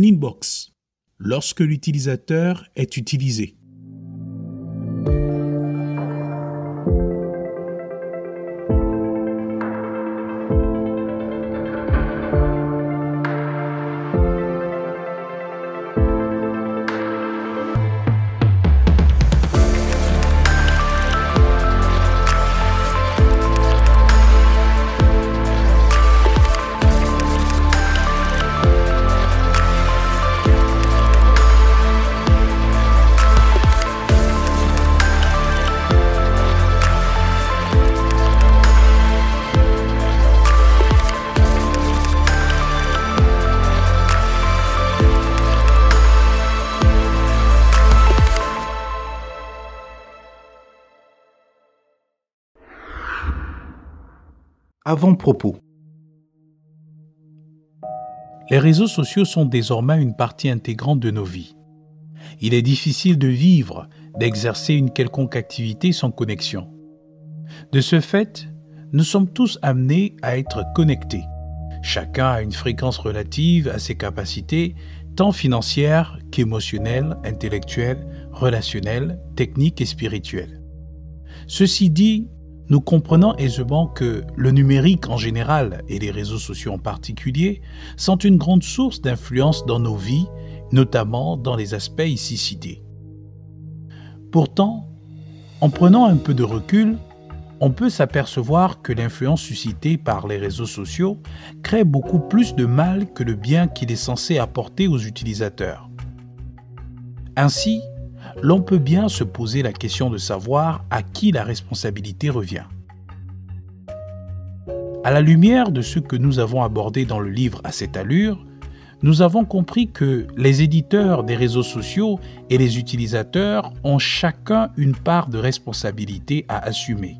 inbox lorsque l'utilisateur est utilisé. Avant-propos. Les réseaux sociaux sont désormais une partie intégrante de nos vies. Il est difficile de vivre, d'exercer une quelconque activité sans connexion. De ce fait, nous sommes tous amenés à être connectés. Chacun a une fréquence relative à ses capacités, tant financières qu'émotionnelles, intellectuelles, relationnelles, techniques et spirituelles. Ceci dit, nous comprenons aisément que le numérique en général et les réseaux sociaux en particulier sont une grande source d'influence dans nos vies, notamment dans les aspects ici cités. Pourtant, en prenant un peu de recul, on peut s'apercevoir que l'influence suscitée par les réseaux sociaux crée beaucoup plus de mal que le bien qu'il est censé apporter aux utilisateurs. Ainsi, l'on peut bien se poser la question de savoir à qui la responsabilité revient. À la lumière de ce que nous avons abordé dans le livre à cette allure, nous avons compris que les éditeurs des réseaux sociaux et les utilisateurs ont chacun une part de responsabilité à assumer.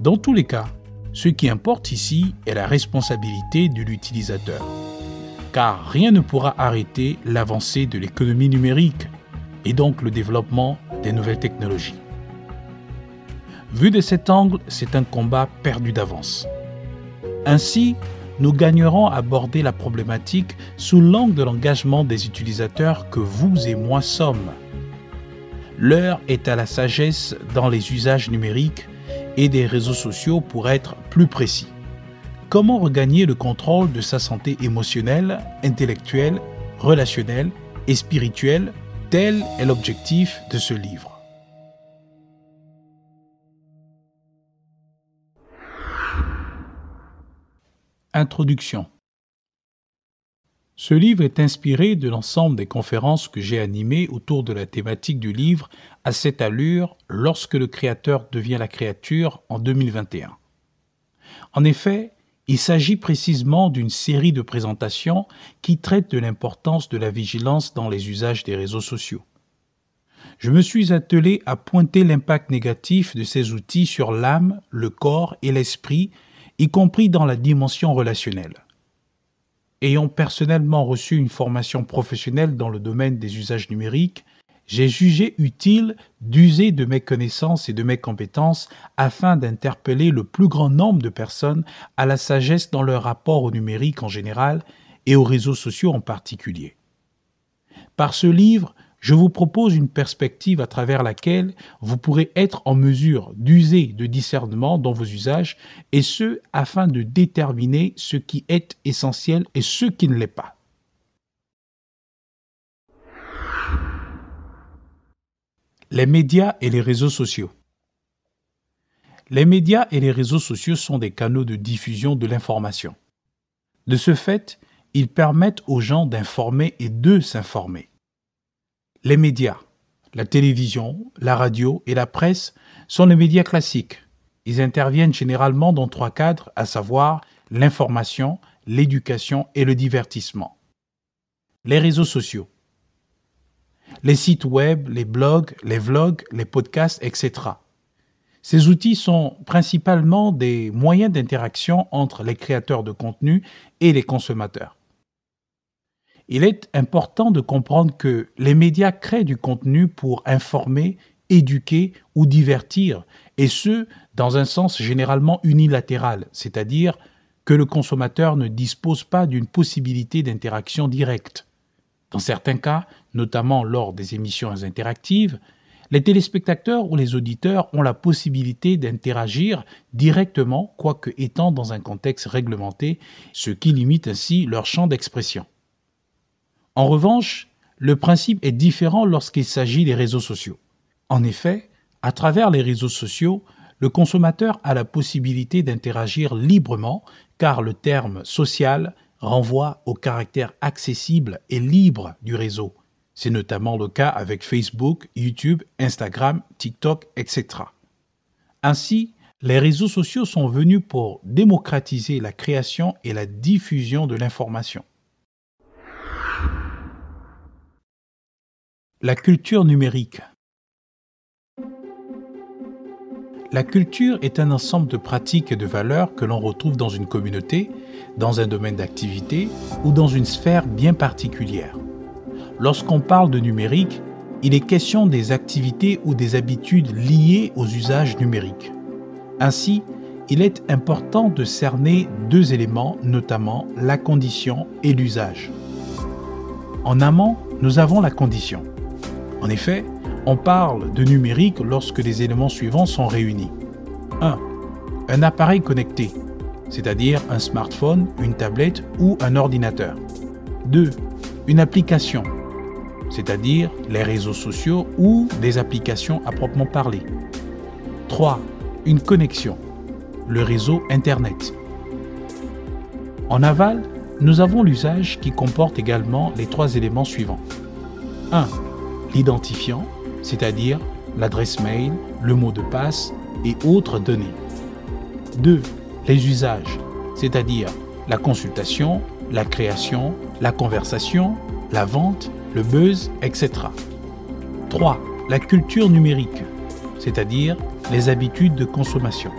Dans tous les cas, ce qui importe ici est la responsabilité de l'utilisateur. Car rien ne pourra arrêter l'avancée de l'économie numérique et donc le développement des nouvelles technologies. Vu de cet angle, c'est un combat perdu d'avance. Ainsi, nous gagnerons à aborder la problématique sous l'angle de l'engagement des utilisateurs que vous et moi sommes. L'heure est à la sagesse dans les usages numériques et des réseaux sociaux pour être plus précis. Comment regagner le contrôle de sa santé émotionnelle, intellectuelle, relationnelle et spirituelle Tel est l'objectif de ce livre. Introduction Ce livre est inspiré de l'ensemble des conférences que j'ai animées autour de la thématique du livre à cette allure lorsque le créateur devient la créature en 2021. En effet, il s'agit précisément d'une série de présentations qui traitent de l'importance de la vigilance dans les usages des réseaux sociaux. Je me suis attelé à pointer l'impact négatif de ces outils sur l'âme, le corps et l'esprit, y compris dans la dimension relationnelle. Ayant personnellement reçu une formation professionnelle dans le domaine des usages numériques, j'ai jugé utile d'user de mes connaissances et de mes compétences afin d'interpeller le plus grand nombre de personnes à la sagesse dans leur rapport au numérique en général et aux réseaux sociaux en particulier. Par ce livre, je vous propose une perspective à travers laquelle vous pourrez être en mesure d'user de discernement dans vos usages, et ce afin de déterminer ce qui est essentiel et ce qui ne l'est pas. Les médias et les réseaux sociaux. Les médias et les réseaux sociaux sont des canaux de diffusion de l'information. De ce fait, ils permettent aux gens d'informer et de s'informer. Les médias, la télévision, la radio et la presse sont les médias classiques. Ils interviennent généralement dans trois cadres, à savoir l'information, l'éducation et le divertissement. Les réseaux sociaux les sites web, les blogs, les vlogs, les podcasts, etc. Ces outils sont principalement des moyens d'interaction entre les créateurs de contenu et les consommateurs. Il est important de comprendre que les médias créent du contenu pour informer, éduquer ou divertir, et ce, dans un sens généralement unilatéral, c'est-à-dire que le consommateur ne dispose pas d'une possibilité d'interaction directe. Dans certains cas, notamment lors des émissions interactives, les téléspectateurs ou les auditeurs ont la possibilité d'interagir directement, quoique étant dans un contexte réglementé, ce qui limite ainsi leur champ d'expression. En revanche, le principe est différent lorsqu'il s'agit des réseaux sociaux. En effet, à travers les réseaux sociaux, le consommateur a la possibilité d'interagir librement car le terme social renvoie au caractère accessible et libre du réseau. C'est notamment le cas avec Facebook, YouTube, Instagram, TikTok, etc. Ainsi, les réseaux sociaux sont venus pour démocratiser la création et la diffusion de l'information. La culture numérique. La culture est un ensemble de pratiques et de valeurs que l'on retrouve dans une communauté, dans un domaine d'activité ou dans une sphère bien particulière. Lorsqu'on parle de numérique, il est question des activités ou des habitudes liées aux usages numériques. Ainsi, il est important de cerner deux éléments, notamment la condition et l'usage. En amont, nous avons la condition. En effet, on parle de numérique lorsque les éléments suivants sont réunis. 1. Un appareil connecté, c'est-à-dire un smartphone, une tablette ou un ordinateur. 2. Une application, c'est-à-dire les réseaux sociaux ou des applications à proprement parler. 3. Une connexion, le réseau Internet. En aval, nous avons l'usage qui comporte également les trois éléments suivants. 1. L'identifiant, c'est-à-dire l'adresse mail, le mot de passe et autres données. 2. Les usages, c'est-à-dire la consultation, la création, la conversation, la vente, le buzz, etc. 3. La culture numérique, c'est-à-dire les habitudes de consommation.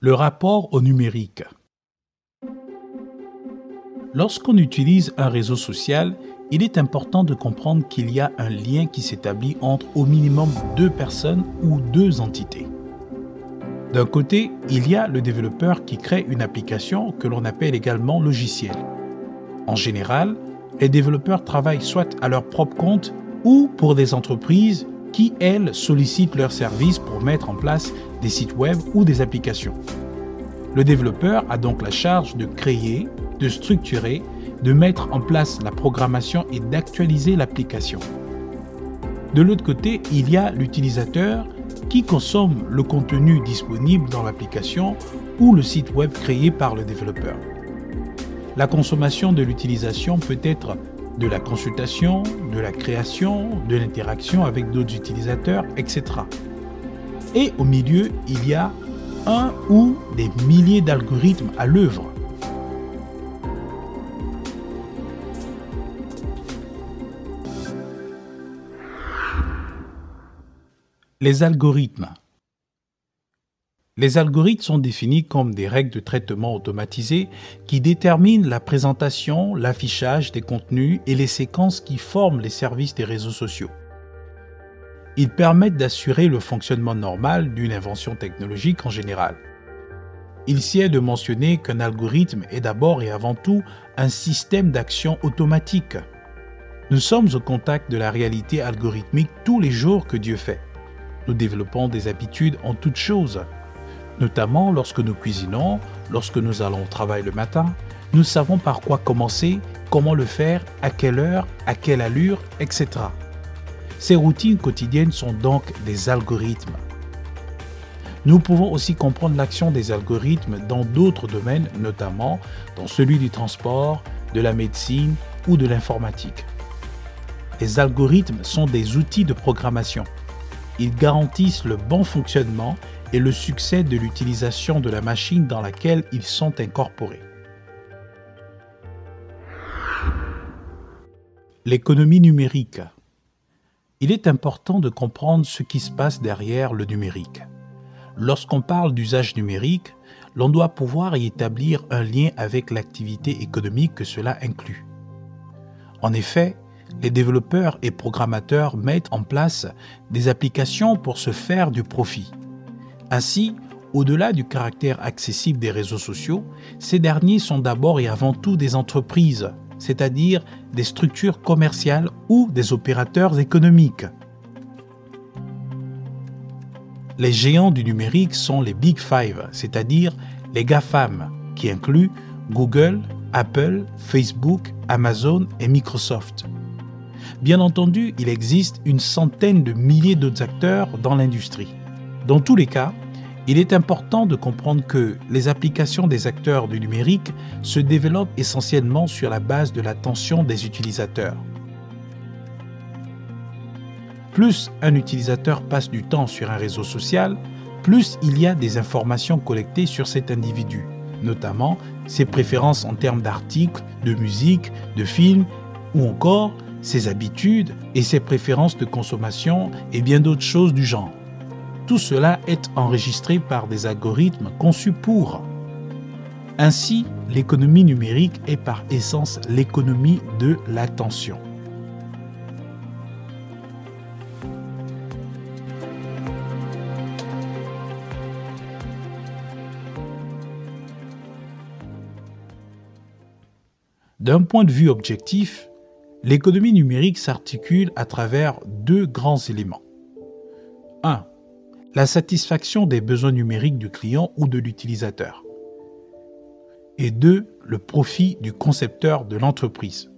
Le rapport au numérique. Lorsqu'on utilise un réseau social, il est important de comprendre qu'il y a un lien qui s'établit entre au minimum deux personnes ou deux entités. D'un côté, il y a le développeur qui crée une application que l'on appelle également logiciel. En général, les développeurs travaillent soit à leur propre compte ou pour des entreprises qui, elles, sollicitent leurs services pour mettre en place des sites web ou des applications. Le développeur a donc la charge de créer, de structurer, de mettre en place la programmation et d'actualiser l'application. De l'autre côté, il y a l'utilisateur qui consomme le contenu disponible dans l'application ou le site web créé par le développeur. La consommation de l'utilisation peut être de la consultation, de la création, de l'interaction avec d'autres utilisateurs, etc. Et au milieu, il y a un ou des milliers d'algorithmes à l'œuvre Les algorithmes. Les algorithmes sont définis comme des règles de traitement automatisées qui déterminent la présentation, l'affichage des contenus et les séquences qui forment les services des réseaux sociaux. Ils permettent d'assurer le fonctionnement normal d'une invention technologique en général. Il s'y est de mentionner qu'un algorithme est d'abord et avant tout un système d'action automatique. Nous sommes au contact de la réalité algorithmique tous les jours que Dieu fait. Nous développons des habitudes en toutes choses, notamment lorsque nous cuisinons, lorsque nous allons au travail le matin. Nous savons par quoi commencer, comment le faire, à quelle heure, à quelle allure, etc. Ces routines quotidiennes sont donc des algorithmes. Nous pouvons aussi comprendre l'action des algorithmes dans d'autres domaines, notamment dans celui du transport, de la médecine ou de l'informatique. Les algorithmes sont des outils de programmation. Ils garantissent le bon fonctionnement et le succès de l'utilisation de la machine dans laquelle ils sont incorporés. L'économie numérique. Il est important de comprendre ce qui se passe derrière le numérique. Lorsqu'on parle d'usage numérique, l'on doit pouvoir y établir un lien avec l'activité économique que cela inclut. En effet, les développeurs et programmateurs mettent en place des applications pour se faire du profit. Ainsi, au-delà du caractère accessible des réseaux sociaux, ces derniers sont d'abord et avant tout des entreprises, c'est-à-dire des structures commerciales ou des opérateurs économiques. Les géants du numérique sont les Big Five, c'est-à-dire les GAFAM, qui incluent Google, Apple, Facebook, Amazon et Microsoft. Bien entendu, il existe une centaine de milliers d'autres acteurs dans l'industrie. Dans tous les cas, il est important de comprendre que les applications des acteurs du numérique se développent essentiellement sur la base de l'attention des utilisateurs. Plus un utilisateur passe du temps sur un réseau social, plus il y a des informations collectées sur cet individu, notamment ses préférences en termes d'articles, de musique, de films ou encore ses habitudes et ses préférences de consommation et bien d'autres choses du genre. Tout cela est enregistré par des algorithmes conçus pour. Ainsi, l'économie numérique est par essence l'économie de l'attention. D'un point de vue objectif, l'économie numérique s'articule à travers deux grands éléments. 1. La satisfaction des besoins numériques du client ou de l'utilisateur. Et 2. Le profit du concepteur de l'entreprise.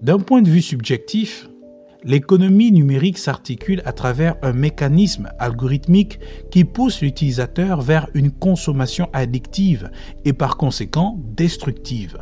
D'un point de vue subjectif, l'économie numérique s'articule à travers un mécanisme algorithmique qui pousse l'utilisateur vers une consommation addictive et par conséquent destructive.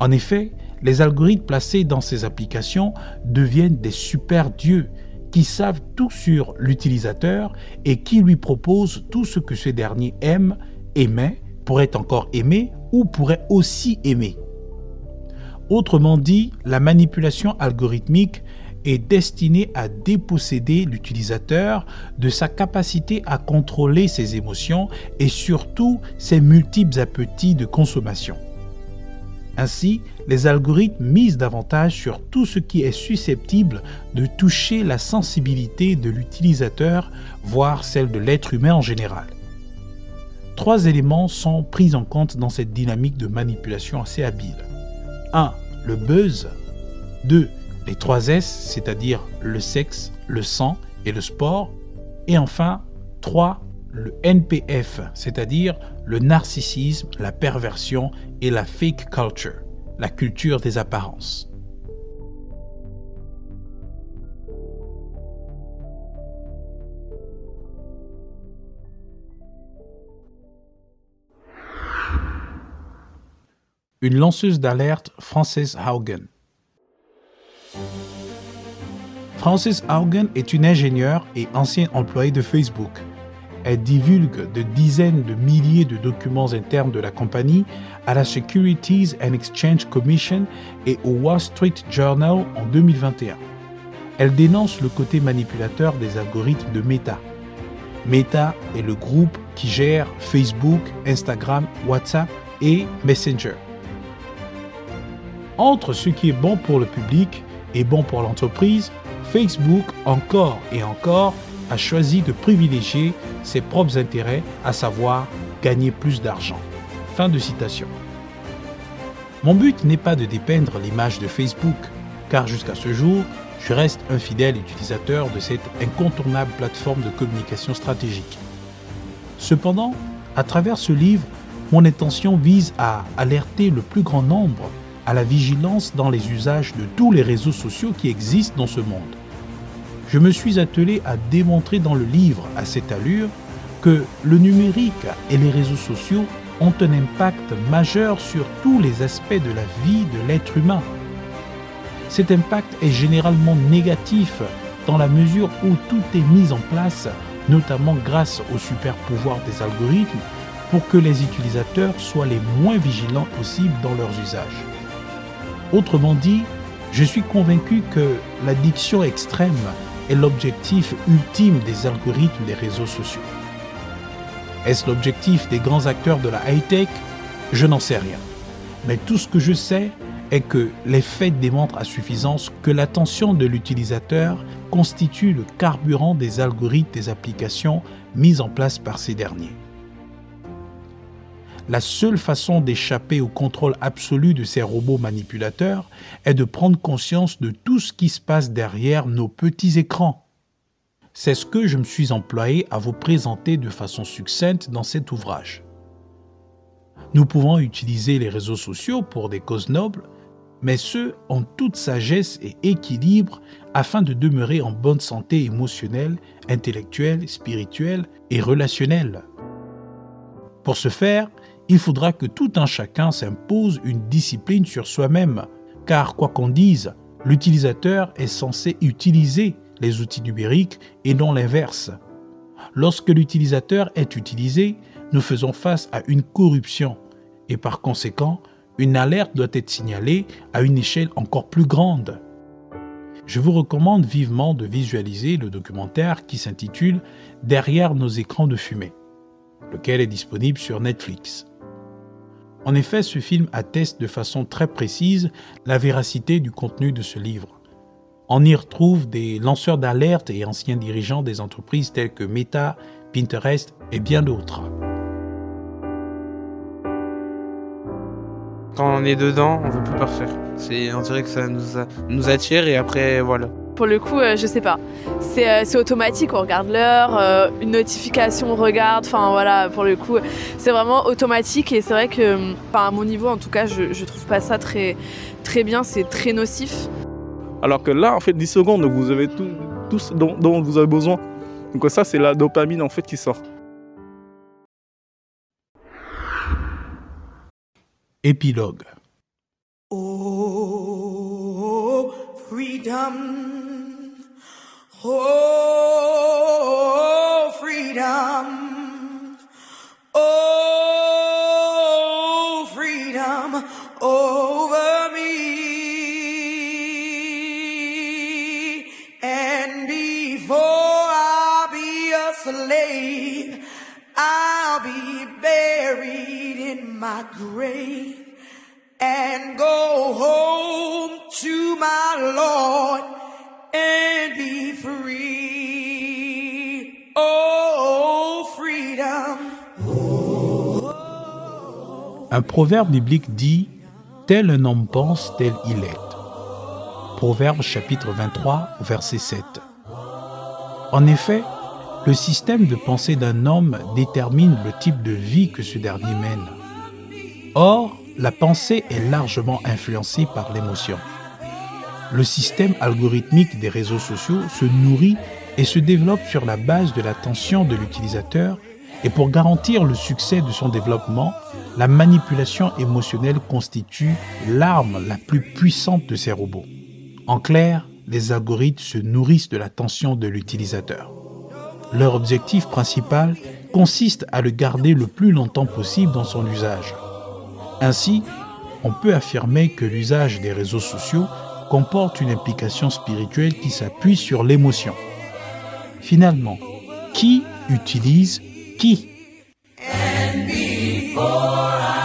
En effet, les algorithmes placés dans ces applications deviennent des super dieux qui savent tout sur l'utilisateur et qui lui proposent tout ce que ce dernier aime, aimait, pourrait encore aimer ou pourrait aussi aimer. Autrement dit, la manipulation algorithmique est destiné à déposséder l'utilisateur de sa capacité à contrôler ses émotions et surtout ses multiples appétits de consommation. Ainsi, les algorithmes misent davantage sur tout ce qui est susceptible de toucher la sensibilité de l'utilisateur, voire celle de l'être humain en général. Trois éléments sont pris en compte dans cette dynamique de manipulation assez habile. 1. Le buzz. 2 les trois S, c'est-à-dire le sexe, le sang et le sport. Et enfin, 3, le NPF, c'est-à-dire le narcissisme, la perversion et la fake culture, la culture des apparences. Une lanceuse d'alerte, Frances Haugen. Frances Haugen est une ingénieure et ancienne employée de Facebook. Elle divulgue de dizaines de milliers de documents internes de la compagnie à la Securities and Exchange Commission et au Wall Street Journal en 2021. Elle dénonce le côté manipulateur des algorithmes de Meta. Meta est le groupe qui gère Facebook, Instagram, WhatsApp et Messenger. Entre ce qui est bon pour le public et bon pour l'entreprise, Facebook, encore et encore, a choisi de privilégier ses propres intérêts, à savoir gagner plus d'argent. Fin de citation. Mon but n'est pas de dépeindre l'image de Facebook, car jusqu'à ce jour, je reste un fidèle utilisateur de cette incontournable plateforme de communication stratégique. Cependant, à travers ce livre, mon intention vise à alerter le plus grand nombre à la vigilance dans les usages de tous les réseaux sociaux qui existent dans ce monde. Je me suis attelé à démontrer dans le livre à cette allure que le numérique et les réseaux sociaux ont un impact majeur sur tous les aspects de la vie de l'être humain. Cet impact est généralement négatif dans la mesure où tout est mis en place, notamment grâce au super pouvoir des algorithmes, pour que les utilisateurs soient les moins vigilants possibles dans leurs usages. Autrement dit, je suis convaincu que l'addiction extrême est l'objectif ultime des algorithmes des réseaux sociaux. Est-ce l'objectif des grands acteurs de la high-tech? Je n'en sais rien. Mais tout ce que je sais est que les faits démontrent à suffisance que l'attention de l'utilisateur constitue le carburant des algorithmes des applications mises en place par ces derniers. La seule façon d'échapper au contrôle absolu de ces robots manipulateurs est de prendre conscience de tout ce qui se passe derrière nos petits écrans. C'est ce que je me suis employé à vous présenter de façon succincte dans cet ouvrage. Nous pouvons utiliser les réseaux sociaux pour des causes nobles, mais ce en toute sagesse et équilibre afin de demeurer en bonne santé émotionnelle, intellectuelle, spirituelle et relationnelle. Pour ce faire, il faudra que tout un chacun s'impose une discipline sur soi-même, car quoi qu'on dise, l'utilisateur est censé utiliser les outils numériques et non l'inverse. Lorsque l'utilisateur est utilisé, nous faisons face à une corruption et par conséquent, une alerte doit être signalée à une échelle encore plus grande. Je vous recommande vivement de visualiser le documentaire qui s'intitule Derrière nos écrans de fumée, lequel est disponible sur Netflix. En effet, ce film atteste de façon très précise la véracité du contenu de ce livre. On y retrouve des lanceurs d'alerte et anciens dirigeants des entreprises telles que Meta, Pinterest et bien d'autres. Quand on est dedans, on veut plus partir. On dirait que ça nous attire et après, voilà. Pour le coup, euh, je sais pas. C'est, euh, c'est automatique, on regarde l'heure, euh, une notification, on regarde. Enfin voilà, pour le coup, c'est vraiment automatique et c'est vrai que, enfin, à mon niveau en tout cas, je, je trouve pas ça très, très bien. C'est très nocif. Alors que là, en fait, 10 secondes, vous avez tout, tout ce dont, dont vous avez besoin. Donc ça, c'est la dopamine en fait qui sort. Épilogue. Oh, freedom. Oh, freedom. Oh, freedom over me. And before I be a slave, I'll be buried in my grave and go home to my Lord Un proverbe biblique dit Tel un homme pense, tel il est. Proverbe chapitre 23, verset 7. En effet, le système de pensée d'un homme détermine le type de vie que ce dernier mène. Or, la pensée est largement influencée par l'émotion. Le système algorithmique des réseaux sociaux se nourrit et se développe sur la base de l'attention de l'utilisateur et pour garantir le succès de son développement, la manipulation émotionnelle constitue l'arme la plus puissante de ces robots. En clair, les algorithmes se nourrissent de l'attention de l'utilisateur. Leur objectif principal consiste à le garder le plus longtemps possible dans son usage. Ainsi, on peut affirmer que l'usage des réseaux sociaux comporte une implication spirituelle qui s'appuie sur l'émotion. Finalement, qui utilise qui? for I